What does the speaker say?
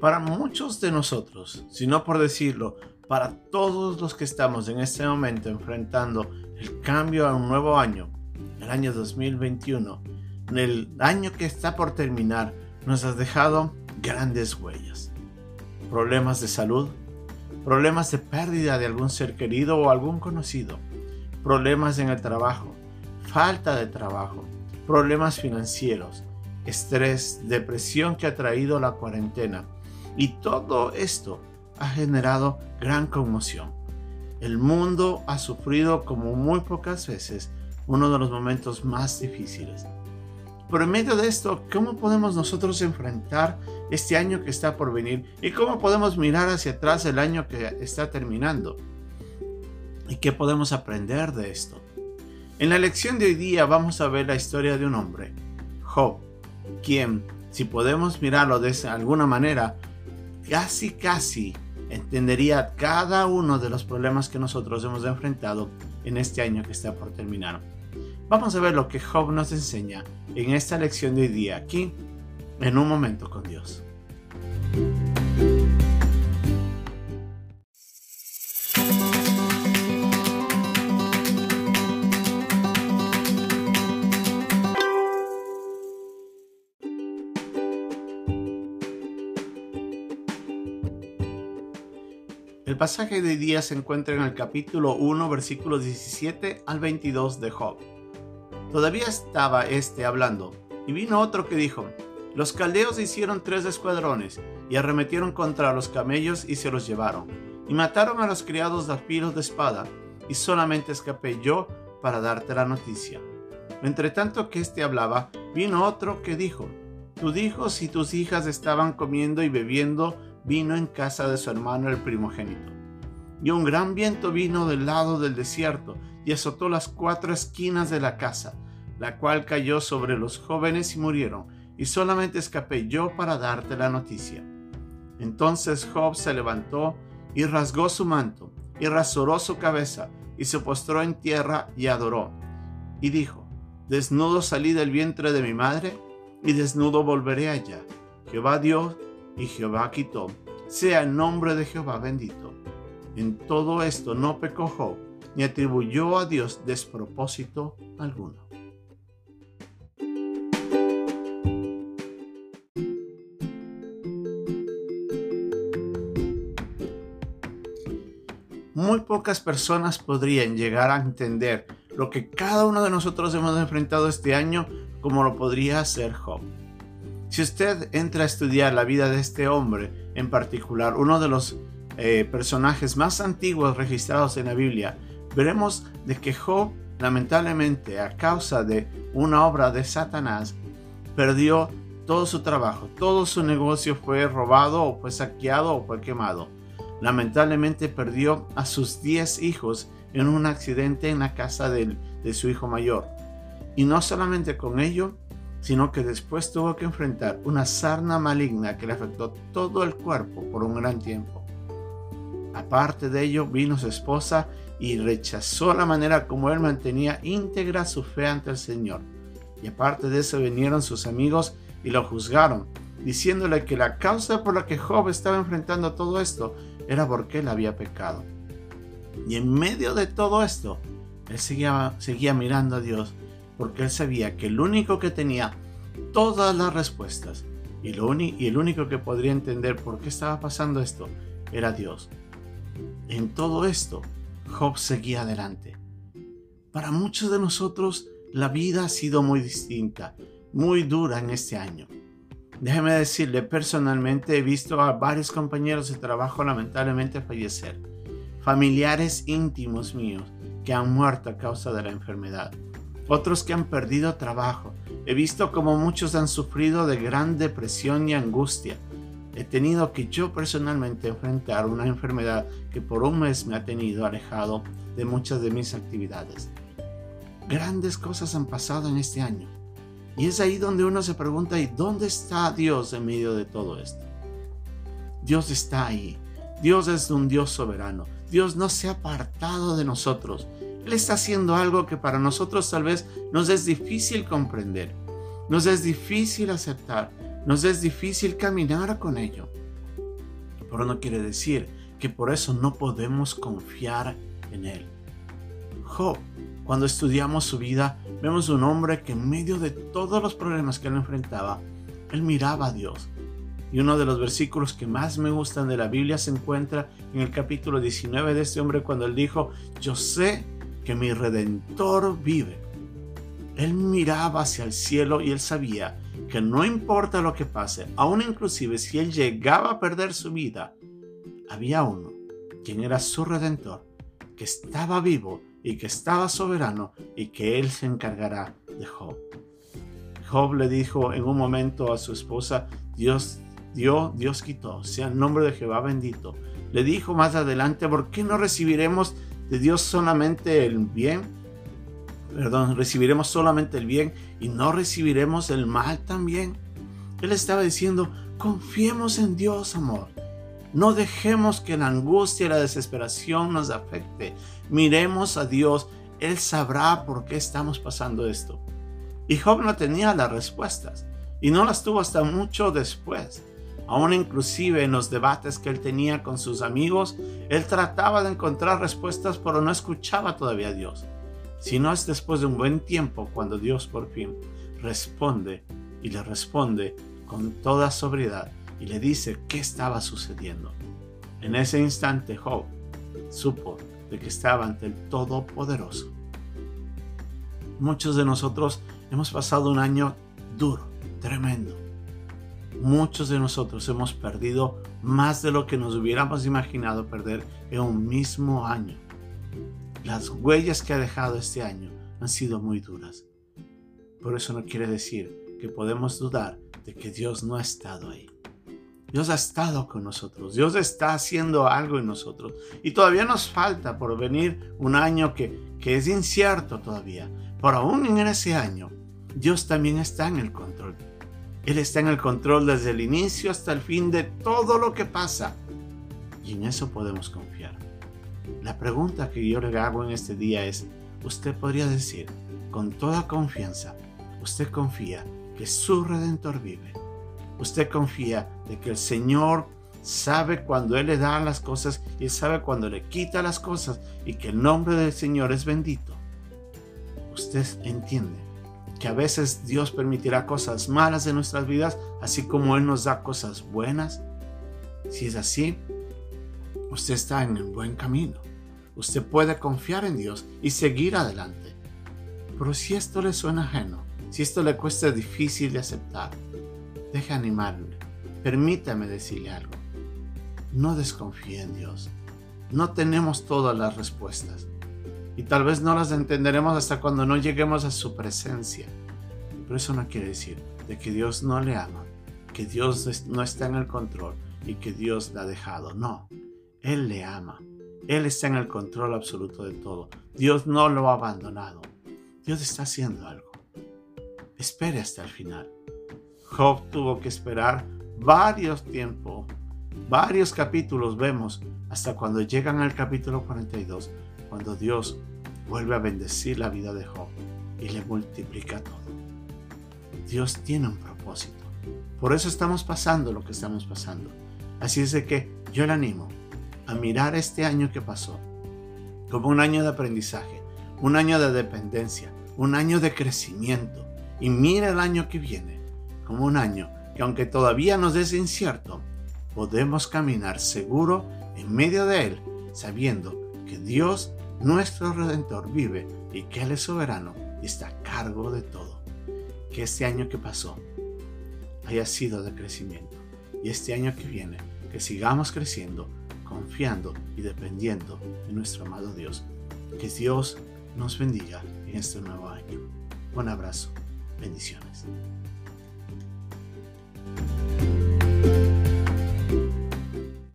Para muchos de nosotros, si no por decirlo, para todos los que estamos en este momento enfrentando el cambio a un nuevo año, el año 2021, en el año que está por terminar, nos has dejado grandes huellas. Problemas de salud, problemas de pérdida de algún ser querido o algún conocido, problemas en el trabajo, falta de trabajo, problemas financieros, estrés, depresión que ha traído la cuarentena. Y todo esto ha generado gran conmoción. El mundo ha sufrido como muy pocas veces uno de los momentos más difíciles. Pero en medio de esto, ¿cómo podemos nosotros enfrentar este año que está por venir? ¿Y cómo podemos mirar hacia atrás el año que está terminando? ¿Y qué podemos aprender de esto? En la lección de hoy día vamos a ver la historia de un hombre, Job, quien, si podemos mirarlo de alguna manera, casi casi entendería cada uno de los problemas que nosotros hemos enfrentado en este año que está por terminar. Vamos a ver lo que Job nos enseña en esta lección de hoy día aquí, en un momento con Dios. El pasaje de día se encuentra en el capítulo 1, versículos 17 al 22 de Job. Todavía estaba este hablando, y vino otro que dijo, Los caldeos hicieron tres escuadrones, y arremetieron contra los camellos y se los llevaron, y mataron a los criados de filo de espada, y solamente escapé yo para darte la noticia. Entre tanto que éste hablaba, vino otro que dijo, Tus hijos y tus hijas estaban comiendo y bebiendo vino en casa de su hermano el primogénito. Y un gran viento vino del lado del desierto y azotó las cuatro esquinas de la casa, la cual cayó sobre los jóvenes y murieron, y solamente escapé yo para darte la noticia. Entonces Job se levantó y rasgó su manto, y rasuró su cabeza, y se postró en tierra y adoró. Y dijo, Desnudo salí del vientre de mi madre, y desnudo volveré allá. Jehová Dios y Jehová quitó. Sea el nombre de Jehová bendito. En todo esto no pecó Job, ni atribuyó a Dios despropósito alguno. Muy pocas personas podrían llegar a entender lo que cada uno de nosotros hemos enfrentado este año como lo podría hacer Job. Si usted entra a estudiar la vida de este hombre, en particular uno de los eh, personajes más antiguos registrados en la Biblia, veremos de que Job, lamentablemente, a causa de una obra de Satanás, perdió todo su trabajo, todo su negocio fue robado o fue saqueado o fue quemado. Lamentablemente perdió a sus 10 hijos en un accidente en la casa de, de su hijo mayor. Y no solamente con ello, sino que después tuvo que enfrentar una sarna maligna que le afectó todo el cuerpo por un gran tiempo. Aparte de ello, vino su esposa y rechazó la manera como él mantenía íntegra su fe ante el Señor. Y aparte de eso vinieron sus amigos y lo juzgaron, diciéndole que la causa por la que Job estaba enfrentando todo esto era porque él había pecado. Y en medio de todo esto, él seguía, seguía mirando a Dios porque él sabía que el único que tenía todas las respuestas y, y el único que podría entender por qué estaba pasando esto era Dios. En todo esto, Job seguía adelante. Para muchos de nosotros, la vida ha sido muy distinta, muy dura en este año. Déjeme decirle, personalmente he visto a varios compañeros de trabajo lamentablemente fallecer, familiares íntimos míos que han muerto a causa de la enfermedad otros que han perdido trabajo. He visto como muchos han sufrido de gran depresión y angustia. He tenido que yo personalmente enfrentar una enfermedad que por un mes me ha tenido alejado de muchas de mis actividades. Grandes cosas han pasado en este año. Y es ahí donde uno se pregunta, ¿y dónde está Dios en medio de todo esto? Dios está ahí. Dios es un Dios soberano. Dios no se ha apartado de nosotros. Él está haciendo algo que para nosotros tal vez nos es difícil comprender, nos es difícil aceptar, nos es difícil caminar con ello. Pero no quiere decir que por eso no podemos confiar en Él. Job, cuando estudiamos su vida, vemos un hombre que en medio de todos los problemas que él enfrentaba, él miraba a Dios. Y uno de los versículos que más me gustan de la Biblia se encuentra en el capítulo 19 de este hombre cuando él dijo, yo sé que mi redentor vive. Él miraba hacia el cielo y él sabía que no importa lo que pase, aun inclusive si él llegaba a perder su vida, había uno, quien era su redentor, que estaba vivo y que estaba soberano y que él se encargará de Job. Job le dijo en un momento a su esposa, Dios dio, Dios quitó, sea el nombre de Jehová bendito. Le dijo más adelante, ¿por qué no recibiremos de Dios solamente el bien? Perdón, recibiremos solamente el bien y no recibiremos el mal también. Él estaba diciendo, confiemos en Dios, amor. No dejemos que la angustia y la desesperación nos afecte. Miremos a Dios. Él sabrá por qué estamos pasando esto. Y Job no tenía las respuestas. Y no las tuvo hasta mucho después. Aún inclusive en los debates que él tenía con sus amigos, él trataba de encontrar respuestas, pero no escuchaba todavía a Dios. Sino es después de un buen tiempo cuando Dios por fin responde y le responde con toda sobriedad y le dice qué estaba sucediendo. En ese instante Job supo de que estaba ante el Todopoderoso. Muchos de nosotros hemos pasado un año duro, tremendo. Muchos de nosotros hemos perdido más de lo que nos hubiéramos imaginado perder en un mismo año. Las huellas que ha dejado este año han sido muy duras. Por eso no quiere decir que podemos dudar de que Dios no ha estado ahí. Dios ha estado con nosotros, Dios está haciendo algo en nosotros y todavía nos falta por venir un año que, que es incierto todavía, pero aún en ese año Dios también está en el control. Él está en el control desde el inicio hasta el fin de todo lo que pasa y en eso podemos confiar. La pregunta que yo le hago en este día es, usted podría decir con toda confianza, usted confía que su redentor vive usted confía de que el Señor sabe cuando Él le da las cosas y sabe cuando le quita las cosas y que el nombre del Señor es bendito. Usted entiende que a veces Dios permitirá cosas malas en nuestras vidas, así como Él nos da cosas buenas. Si es así, usted está en el buen camino. Usted puede confiar en Dios y seguir adelante. Pero si esto le suena ajeno, si esto le cuesta difícil de aceptar, Deje animarle. Permítame decirle algo. No desconfíe en Dios. No tenemos todas las respuestas. Y tal vez no las entenderemos hasta cuando no lleguemos a su presencia. Pero eso no quiere decir de que Dios no le ama, que Dios no está en el control y que Dios la ha dejado. No, Él le ama. Él está en el control absoluto de todo. Dios no lo ha abandonado. Dios está haciendo algo. Espere hasta el final. Job tuvo que esperar varios tiempos, varios capítulos vemos, hasta cuando llegan al capítulo 42, cuando Dios vuelve a bendecir la vida de Job y le multiplica todo. Dios tiene un propósito. Por eso estamos pasando lo que estamos pasando. Así es de que yo le animo a mirar este año que pasó como un año de aprendizaje, un año de dependencia, un año de crecimiento. Y mira el año que viene como un año que aunque todavía nos es incierto, podemos caminar seguro en medio de él, sabiendo que Dios, nuestro Redentor, vive y que Él es soberano y está a cargo de todo. Que este año que pasó haya sido de crecimiento y este año que viene que sigamos creciendo, confiando y dependiendo de nuestro amado Dios. Que Dios nos bendiga en este nuevo año. Un abrazo. Bendiciones.